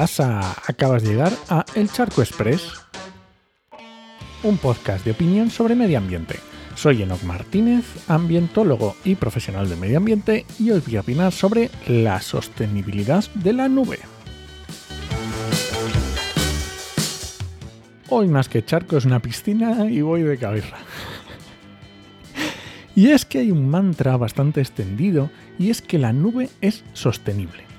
pasa? Acabas de llegar a El Charco Express, un podcast de opinión sobre medio ambiente. Soy Enoc Martínez, ambientólogo y profesional de medio ambiente, y hoy voy a opinar sobre la sostenibilidad de la nube. Hoy más que charco es una piscina y voy de cabeza. y es que hay un mantra bastante extendido y es que la nube es sostenible.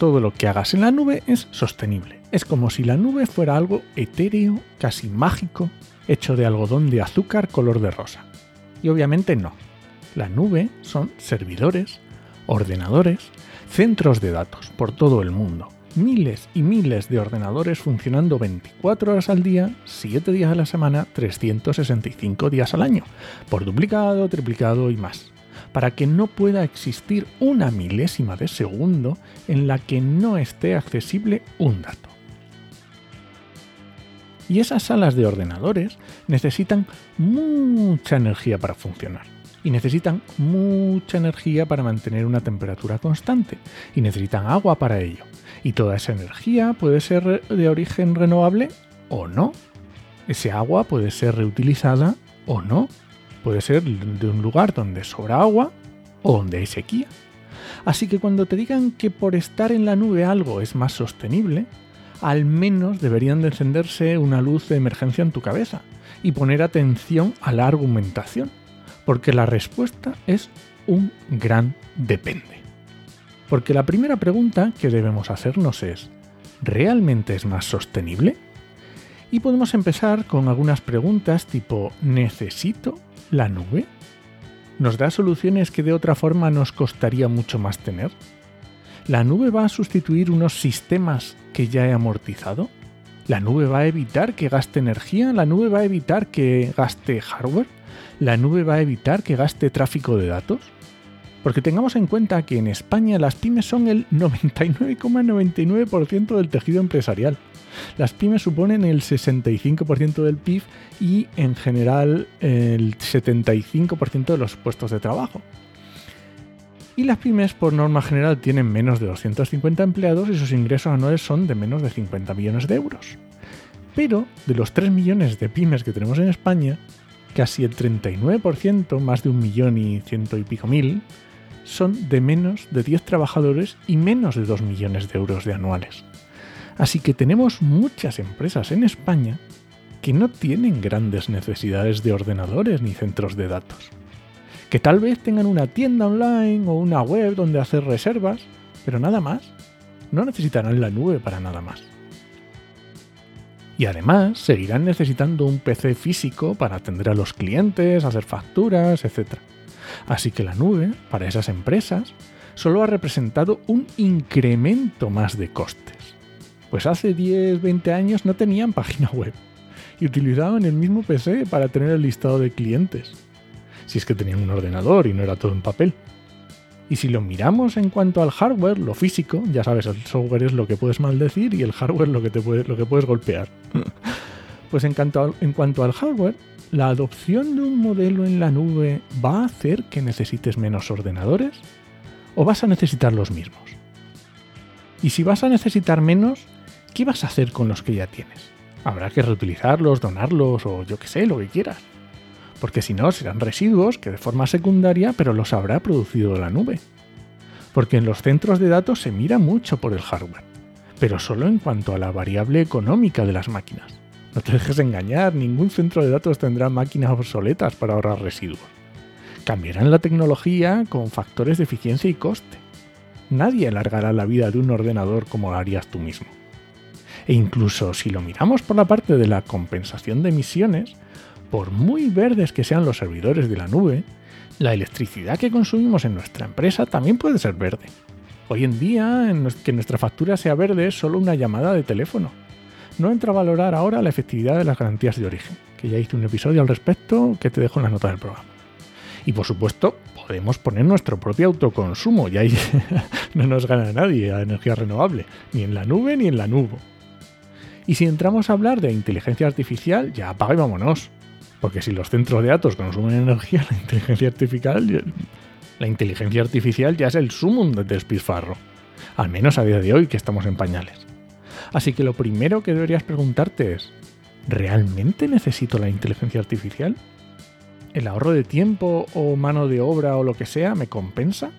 Todo lo que hagas en la nube es sostenible. Es como si la nube fuera algo etéreo, casi mágico, hecho de algodón de azúcar color de rosa. Y obviamente no. La nube son servidores, ordenadores, centros de datos por todo el mundo miles y miles de ordenadores funcionando 24 horas al día, 7 días a la semana, 365 días al año, por duplicado, triplicado y más, para que no pueda existir una milésima de segundo en la que no esté accesible un dato. Y esas salas de ordenadores necesitan mucha energía para funcionar y necesitan mucha energía para mantener una temperatura constante y necesitan agua para ello. Y toda esa energía puede ser de origen renovable o no. Ese agua puede ser reutilizada o no. Puede ser de un lugar donde sobra agua o donde hay sequía. Así que cuando te digan que por estar en la nube algo es más sostenible, al menos deberían de encenderse una luz de emergencia en tu cabeza y poner atención a la argumentación, porque la respuesta es un gran depende. Porque la primera pregunta que debemos hacernos es, ¿realmente es más sostenible? Y podemos empezar con algunas preguntas tipo ¿necesito la nube? ¿Nos da soluciones que de otra forma nos costaría mucho más tener? ¿La nube va a sustituir unos sistemas que ya he amortizado? ¿La nube va a evitar que gaste energía? ¿La nube va a evitar que gaste hardware? ¿La nube va a evitar que gaste tráfico de datos? Porque tengamos en cuenta que en España las pymes son el 99,99% del tejido empresarial. Las pymes suponen el 65% del PIB y en general el 75% de los puestos de trabajo. Y las pymes por norma general tienen menos de 250 empleados y sus ingresos anuales son de menos de 50 millones de euros. Pero de los 3 millones de pymes que tenemos en España, casi el 39%, más de un millón y ciento y pico mil, son de menos de 10 trabajadores y menos de 2 millones de euros de anuales. Así que tenemos muchas empresas en España que no tienen grandes necesidades de ordenadores ni centros de datos. Que tal vez tengan una tienda online o una web donde hacer reservas, pero nada más. No necesitarán la nube para nada más. Y además seguirán necesitando un PC físico para atender a los clientes, hacer facturas, etc. Así que la nube, para esas empresas, solo ha representado un incremento más de costes. Pues hace 10, 20 años no tenían página web y utilizaban el mismo PC para tener el listado de clientes. Si es que tenían un ordenador y no era todo en papel. Y si lo miramos en cuanto al hardware, lo físico, ya sabes, el software es lo que puedes maldecir y el hardware lo que, te lo que puedes golpear. pues en en cuanto al hardware, ¿la adopción de un modelo en la nube va a hacer que necesites menos ordenadores? ¿O vas a necesitar los mismos? Y si vas a necesitar menos, ¿qué vas a hacer con los que ya tienes? Habrá que reutilizarlos, donarlos o yo qué sé, lo que quieras. Porque si no, serán residuos que de forma secundaria, pero los habrá producido la nube. Porque en los centros de datos se mira mucho por el hardware, pero solo en cuanto a la variable económica de las máquinas. No te dejes engañar, ningún centro de datos tendrá máquinas obsoletas para ahorrar residuos. Cambiarán la tecnología con factores de eficiencia y coste. Nadie alargará la vida de un ordenador como lo harías tú mismo. E incluso si lo miramos por la parte de la compensación de emisiones, por muy verdes que sean los servidores de la nube, la electricidad que consumimos en nuestra empresa también puede ser verde. Hoy en día, que nuestra factura sea verde es solo una llamada de teléfono no entra a valorar ahora la efectividad de las garantías de origen, que ya hice un episodio al respecto que te dejo en las notas del programa. Y por supuesto, podemos poner nuestro propio autoconsumo, y ahí no nos gana nadie a energía renovable, ni en la nube ni en la nube. Y si entramos a hablar de inteligencia artificial, ya apaga y vámonos. Porque si los centros de datos consumen energía, la inteligencia artificial, la inteligencia artificial ya es el sumum del despilfarro. Al menos a día de hoy que estamos en pañales. Así que lo primero que deberías preguntarte es, ¿realmente necesito la inteligencia artificial? ¿El ahorro de tiempo o mano de obra o lo que sea me compensa?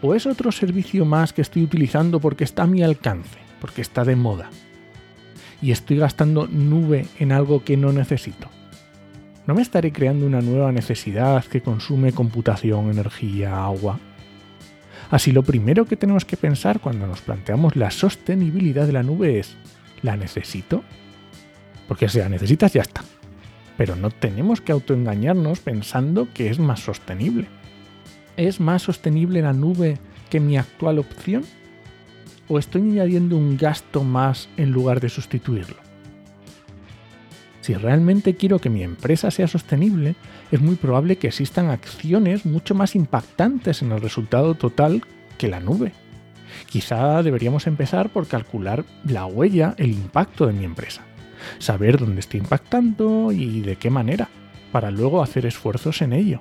¿O es otro servicio más que estoy utilizando porque está a mi alcance, porque está de moda? Y estoy gastando nube en algo que no necesito. ¿No me estaré creando una nueva necesidad que consume computación, energía, agua? Así lo primero que tenemos que pensar cuando nos planteamos la sostenibilidad de la nube es, ¿la necesito? Porque si la necesitas ya está. Pero no tenemos que autoengañarnos pensando que es más sostenible. ¿Es más sostenible la nube que mi actual opción? ¿O estoy añadiendo un gasto más en lugar de sustituirlo? Si realmente quiero que mi empresa sea sostenible, es muy probable que existan acciones mucho más impactantes en el resultado total que la nube. Quizá deberíamos empezar por calcular la huella, el impacto de mi empresa, saber dónde está impactando y de qué manera, para luego hacer esfuerzos en ello.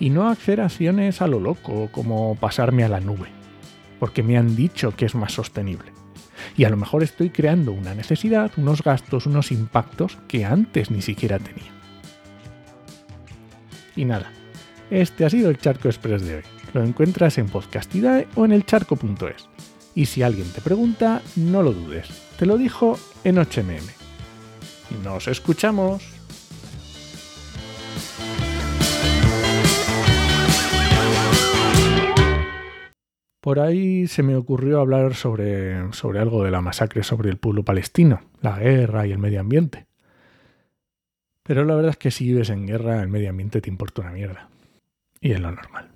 Y no hacer acciones a lo loco, como pasarme a la nube, porque me han dicho que es más sostenible. Y a lo mejor estoy creando una necesidad, unos gastos, unos impactos que antes ni siquiera tenía. Y nada, este ha sido el Charco Express de hoy. Lo encuentras en Podcastidae o en elcharco.es. Y si alguien te pregunta, no lo dudes. Te lo dijo en HMM. Nos escuchamos. Por ahí se me ocurrió hablar sobre, sobre algo de la masacre sobre el pueblo palestino, la guerra y el medio ambiente. Pero la verdad es que si vives en guerra, el medio ambiente te importa una mierda. Y es lo normal.